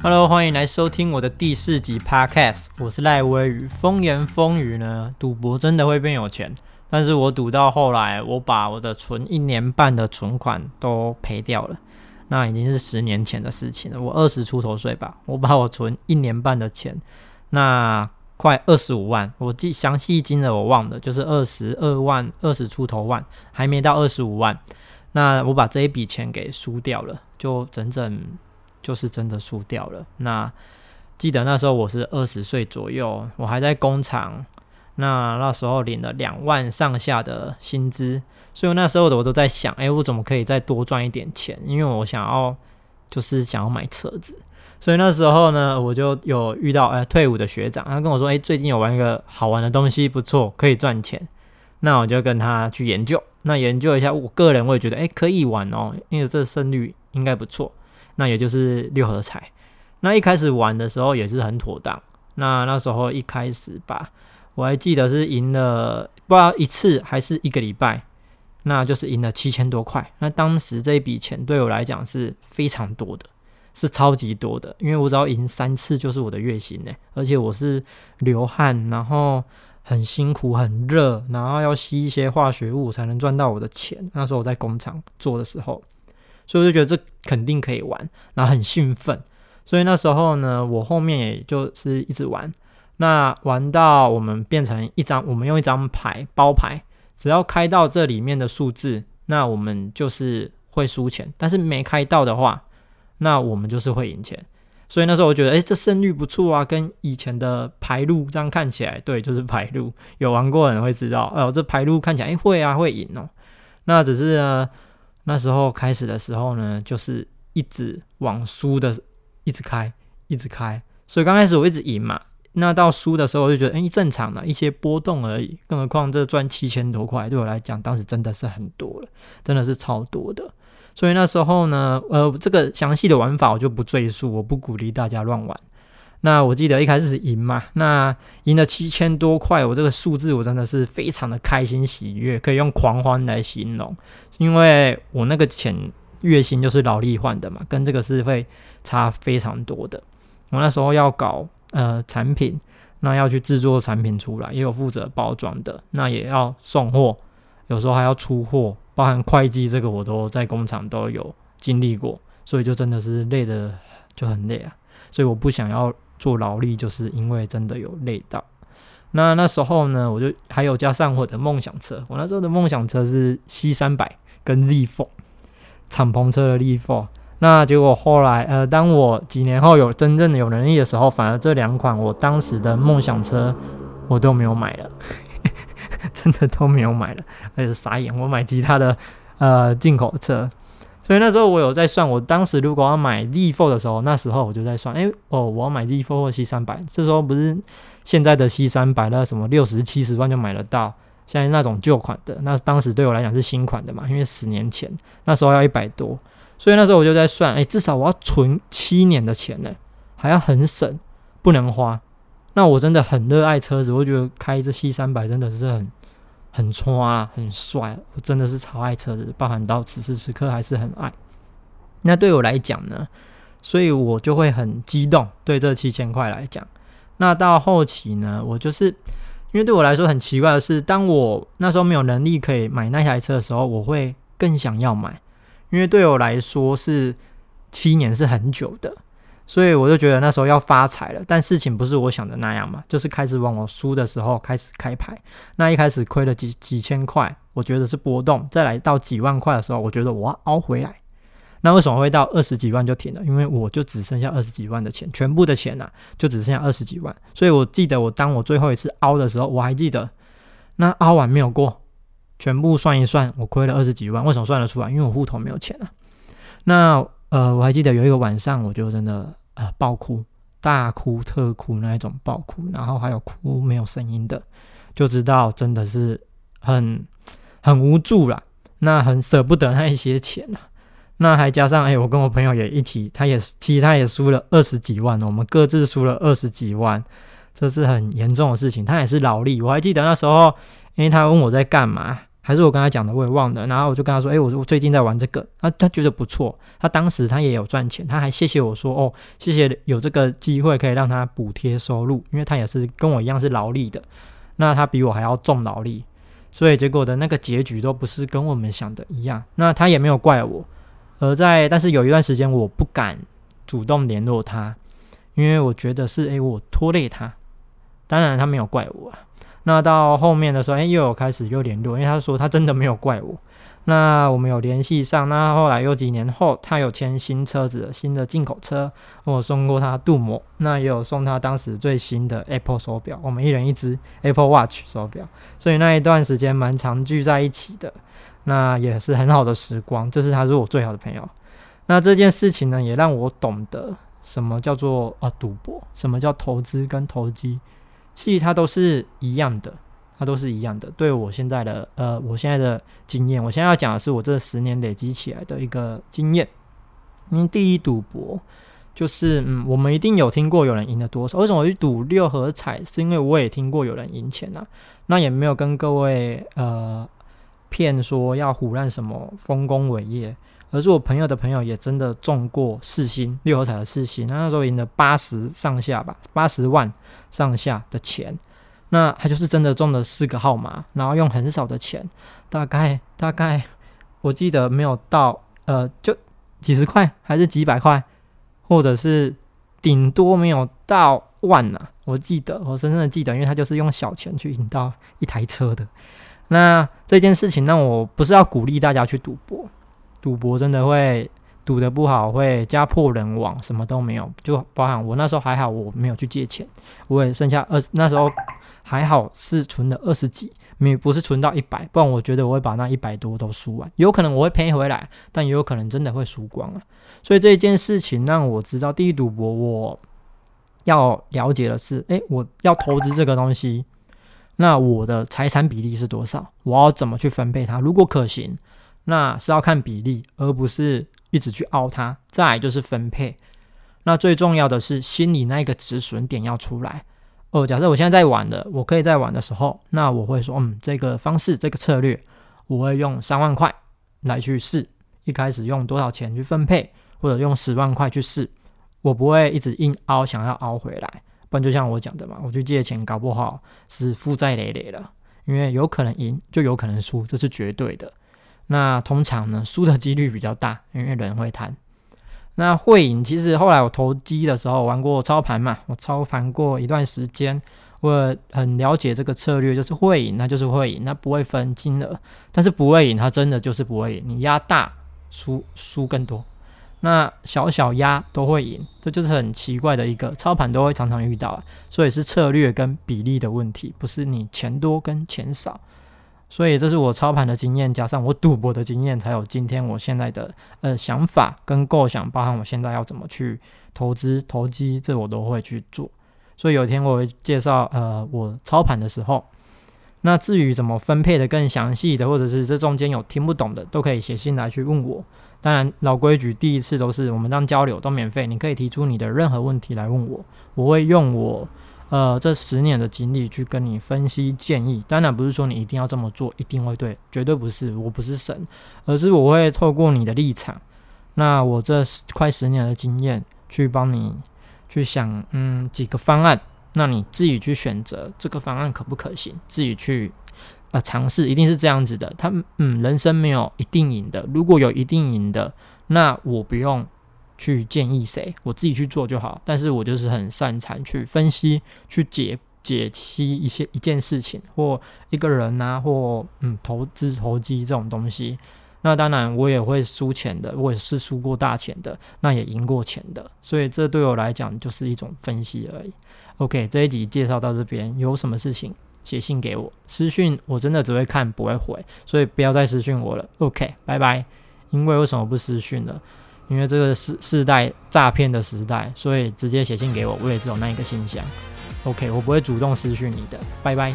Hello，欢迎来收听我的第四集 Podcast，我是赖威宇。风言风语呢，赌博真的会变有钱，但是我赌到后来，我把我的存一年半的存款都赔掉了，那已经是十年前的事情了。我二十出头岁吧，我把我存一年半的钱，那快二十五万，我记详细金额我忘了，就是二十二万，二十出头万，还没到二十五万。那我把这一笔钱给输掉了，就整整。就是真的输掉了。那记得那时候我是二十岁左右，我还在工厂。那那时候领了两万上下的薪资，所以那时候的我都在想，哎，我怎么可以再多赚一点钱？因为我想要就是想要买车子。所以那时候呢，我就有遇到呃退伍的学长，他跟我说，哎，最近有玩一个好玩的东西，不错，可以赚钱。那我就跟他去研究，那研究一下，我个人我也觉得，哎，可以玩哦，因为这胜率应该不错。那也就是六合彩，那一开始玩的时候也是很妥当。那那时候一开始吧，我还记得是赢了不知道一次还是一个礼拜，那就是赢了七千多块。那当时这一笔钱对我来讲是非常多的，是超级多的，因为我只要赢三次就是我的月薪呢，而且我是流汗，然后很辛苦很热，然后要吸一些化学物才能赚到我的钱。那时候我在工厂做的时候。所以我就觉得这肯定可以玩，然后很兴奋。所以那时候呢，我后面也就是一直玩。那玩到我们变成一张，我们用一张牌包牌，只要开到这里面的数字，那我们就是会输钱；但是没开到的话，那我们就是会赢钱。所以那时候我觉得，哎，这胜率不错啊，跟以前的牌路这样看起来，对，就是牌路。有玩过的人会知道，哦，这牌路看起来，哎，会啊，会赢哦。那只是呢。那时候开始的时候呢，就是一直往输的，一直开，一直开。所以刚开始我一直赢嘛，那到输的时候我就觉得，哎，正常的一些波动而已。更何况这赚七千多块，对我来讲，当时真的是很多了，真的是超多的。所以那时候呢，呃，这个详细的玩法我就不赘述，我不鼓励大家乱玩。那我记得一开始是赢嘛，那赢了七千多块，我这个数字我真的是非常的开心喜悦，可以用狂欢来形容，因为我那个钱月薪就是劳力换的嘛，跟这个是会差非常多的。我那时候要搞呃产品，那要去制作产品出来，也有负责包装的，那也要送货，有时候还要出货，包含会计这个我都在工厂都有经历过，所以就真的是累的就很累啊，所以我不想要。做劳力就是因为真的有累到，那那时候呢，我就还有加上我的梦想车，我那时候的梦想车是 C 三百跟 Z Four 敞篷车的 Z Four，那结果后来呃，当我几年后有真正的有能力的时候，反而这两款我当时的梦想车我都没有买了，真的都没有买了，而且傻眼，我买其他的呃进口车。所以那时候我有在算，我当时如果要买 D Four 的时候，那时候我就在算，哎，哦，我要买 D Four 或 C 三百，这时候不是现在的 C 三百那什么六十七十万就买得到，现在那种旧款的，那当时对我来讲是新款的嘛，因为十年前那时候要一百多，所以那时候我就在算，哎，至少我要存七年的钱呢，还要很省，不能花。那我真的很热爱车子，我觉得开这 C 三百真的是很。很穿啊，很帅，我真的是超爱车子，包含到此时此刻还是很爱。那对我来讲呢，所以我就会很激动。对这七千块来讲，那到后期呢，我就是因为对我来说很奇怪的是，当我那时候没有能力可以买那台车的时候，我会更想要买，因为对我来说是七年是很久的。所以我就觉得那时候要发财了，但事情不是我想的那样嘛，就是开始往我输的时候开始开牌，那一开始亏了几几千块，我觉得是波动，再来到几万块的时候，我觉得我要熬回来。那为什么会到二十几万就停了？因为我就只剩下二十几万的钱，全部的钱呐，就只剩下二十几万。所以我记得我当我最后一次凹的时候，我还记得那凹完没有过，全部算一算，我亏了二十几万。为什么算得出来？因为我户头没有钱啊。那呃，我还记得有一个晚上，我就真的。爆哭，大哭特哭那一种爆哭，然后还有哭没有声音的，就知道真的是很很无助了。那很舍不得那一些钱呐。那还加上哎，我跟我朋友也一起，他也其实他也输了二十几万，我们各自输了二十几万，这是很严重的事情。他也是劳力，我还记得那时候，因为他问我在干嘛。还是我跟他讲的，我也忘了。然后我就跟他说：“哎，我我最近在玩这个。”他他觉得不错，他当时他也有赚钱，他还谢谢我说：“哦，谢谢有这个机会可以让他补贴收入，因为他也是跟我一样是劳力的，那他比我还要重劳力，所以结果的那个结局都不是跟我们想的一样。那他也没有怪我，而在但是有一段时间我不敢主动联络他，因为我觉得是哎我拖累他，当然他没有怪我。”那到后面的时候，哎，又有开始又联络，因为他说他真的没有怪我。那我们有联系上。那后来又几年后，他有签新车子，新的进口车，我送过他镀膜。那也有送他当时最新的 Apple 手表，我们一人一只 Apple Watch 手表。所以那一段时间蛮常聚在一起的，那也是很好的时光。这是他是我最好的朋友。那这件事情呢，也让我懂得什么叫做啊赌博，什么叫投资跟投机。其实它都是一样的，它都是一样的。对我现在的呃，我现在的经验，我现在要讲的是我这十年累积起来的一个经验。因为第一赌博就是，嗯，我们一定有听过有人赢了多少。为什么我去赌六合彩？是因为我也听过有人赢钱啊。那也没有跟各位呃骗说要唬烂什么丰功伟业。而是我朋友的朋友也真的中过四星六合彩的四星，那那时候赢了八十上下吧，八十万上下的钱。那他就是真的中了四个号码，然后用很少的钱，大概大概我记得没有到呃，就几十块还是几百块，或者是顶多没有到万呐。我记得我深深的记得，因为他就是用小钱去赢到一台车的。那这件事情，那我不是要鼓励大家去赌博。赌博真的会赌得不好，会家破人亡，什么都没有。就包含我那时候还好，我没有去借钱，我也剩下二，那时候还好是存了二十几，没不是存到一百，不然我觉得我会把那一百多都输完。有可能我会赔回来，但也有可能真的会输光啊。所以这件事情让我知道，第一赌博我要了解的是，诶，我要投资这个东西，那我的财产比例是多少？我要怎么去分配它？如果可行。那是要看比例，而不是一直去凹它。再就是分配，那最重要的是心里那个止损点要出来。哦，假设我现在在玩的，我可以在玩的时候，那我会说，嗯，这个方式，这个策略，我会用三万块来去试。一开始用多少钱去分配，或者用十万块去试，我不会一直硬凹，想要凹回来。不然就像我讲的嘛，我去借钱，搞不好是负债累累了，因为有可能赢，就有可能输，这是绝对的。那通常呢，输的几率比较大，因为人会贪。那会赢，其实后来我投机的时候玩过操盘嘛，我操盘过一段时间，我很了解这个策略，就是会赢，那就是会赢，那不会分金额。但是不会赢，它真的就是不会赢。你压大输输更多，那小小压都会赢，这就是很奇怪的一个操盘都会常常遇到，所以是策略跟比例的问题，不是你钱多跟钱少。所以这是我操盘的经验，加上我赌博的经验，才有今天我现在的呃想法跟构想，包含我现在要怎么去投资投机，这我都会去做。所以有一天我会介绍呃我操盘的时候，那至于怎么分配的更详细的，或者是这中间有听不懂的，都可以写信来去问我。当然老规矩，第一次都是我们当交流都免费，你可以提出你的任何问题来问我，我会用我。呃，这十年的经历去跟你分析建议，当然不是说你一定要这么做，一定会对，绝对不是，我不是神，而是我会透过你的立场，那我这快十年的经验去帮你去想，嗯，几个方案，那你自己去选择这个方案可不可行，自己去呃尝试，一定是这样子的。他嗯，人生没有一定赢的，如果有一定赢的，那我不用。去建议谁，我自己去做就好。但是我就是很擅长去分析、去解解析一些一件事情或一个人呐，或嗯投资投机这种东西。那当然我也会输钱的，我也是输过大钱的，那也赢过钱的。所以这对我来讲就是一种分析而已。OK，这一集介绍到这边，有什么事情写信给我，私讯我真的只会看不会回，所以不要再私讯我了。OK，拜拜。因为为什么不私讯了？因为这个是世代诈骗的时代，所以直接写信给我，我也只有那一个信箱。OK，我不会主动失去你的，拜拜。